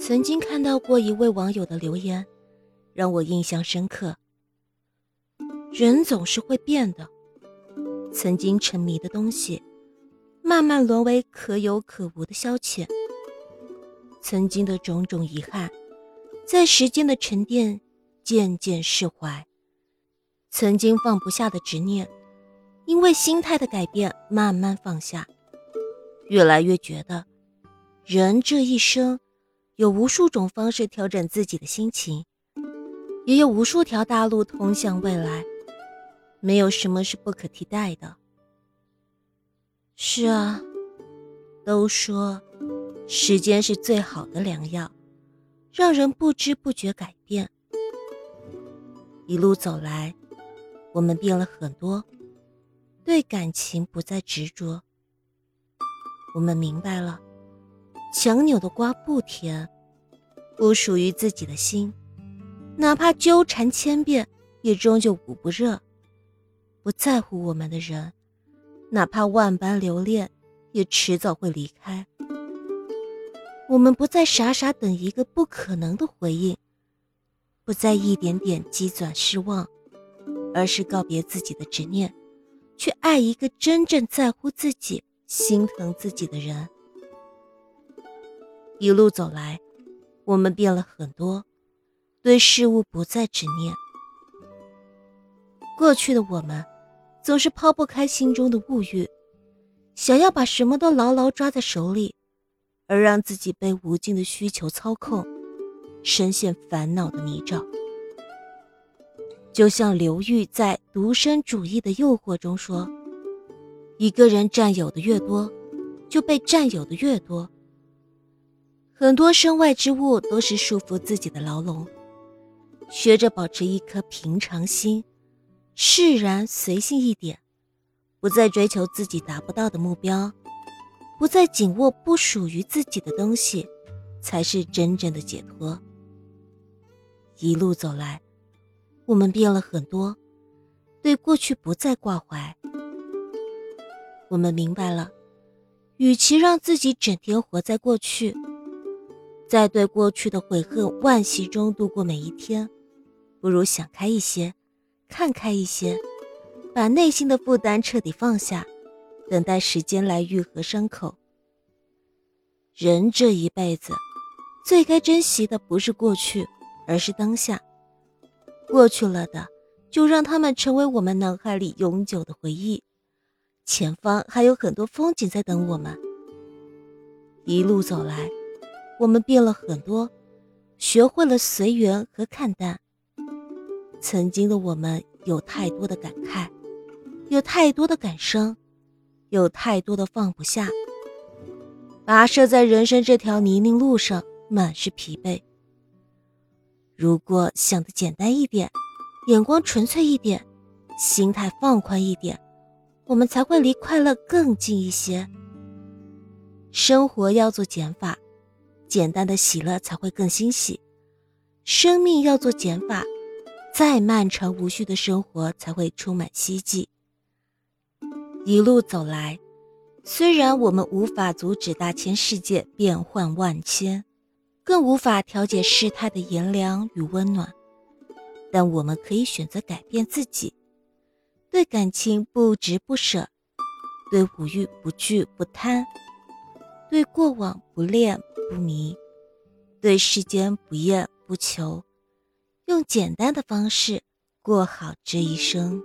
曾经看到过一位网友的留言，让我印象深刻。人总是会变的，曾经沉迷的东西，慢慢沦为可有可无的消遣。曾经的种种遗憾，在时间的沉淀，渐渐释怀。曾经放不下的执念，因为心态的改变，慢慢放下。越来越觉得，人这一生，有无数种方式调整自己的心情，也有无数条大路通向未来，没有什么是不可替代的。是啊，都说。时间是最好的良药，让人不知不觉改变。一路走来，我们变了很多，对感情不再执着。我们明白了，强扭的瓜不甜，不属于自己的心，哪怕纠缠千遍，也终究捂不热。不在乎我们的人，哪怕万般留恋，也迟早会离开。我们不再傻傻等一个不可能的回应，不再一点点积攒失望，而是告别自己的执念，去爱一个真正在乎自己、心疼自己的人。一路走来，我们变了很多，对事物不再执念。过去的我们，总是抛不开心中的物欲，想要把什么都牢牢抓在手里。而让自己被无尽的需求操控，深陷烦恼的泥沼。就像刘玉在《独身主义的诱惑》中说：“一个人占有的越多，就被占有的越多。很多身外之物都是束缚自己的牢笼。学着保持一颗平常心，释然随性一点，不再追求自己达不到的目标。”不再紧握不属于自己的东西，才是真正的解脱。一路走来，我们变了很多，对过去不再挂怀。我们明白了，与其让自己整天活在过去，在对过去的悔恨惋惜中度过每一天，不如想开一些，看开一些，把内心的负担彻底放下。等待时间来愈合伤口。人这一辈子，最该珍惜的不是过去，而是当下。过去了的，就让他们成为我们脑海里永久的回忆。前方还有很多风景在等我们。一路走来，我们变了很多，学会了随缘和看淡。曾经的我们有太多的感慨，有太多的感伤。有太多的放不下，跋涉在人生这条泥泞路上，满是疲惫。如果想的简单一点，眼光纯粹一点，心态放宽一点，我们才会离快乐更近一些。生活要做减法，简单的喜乐才会更欣喜；生命要做减法，再漫长无序的生活才会充满希冀。一路走来，虽然我们无法阻止大千世界变幻万千，更无法调节世态的炎凉与温暖，但我们可以选择改变自己，对感情不执不舍，对五欲不惧不贪，对过往不恋不迷，对世间不厌不求，用简单的方式过好这一生。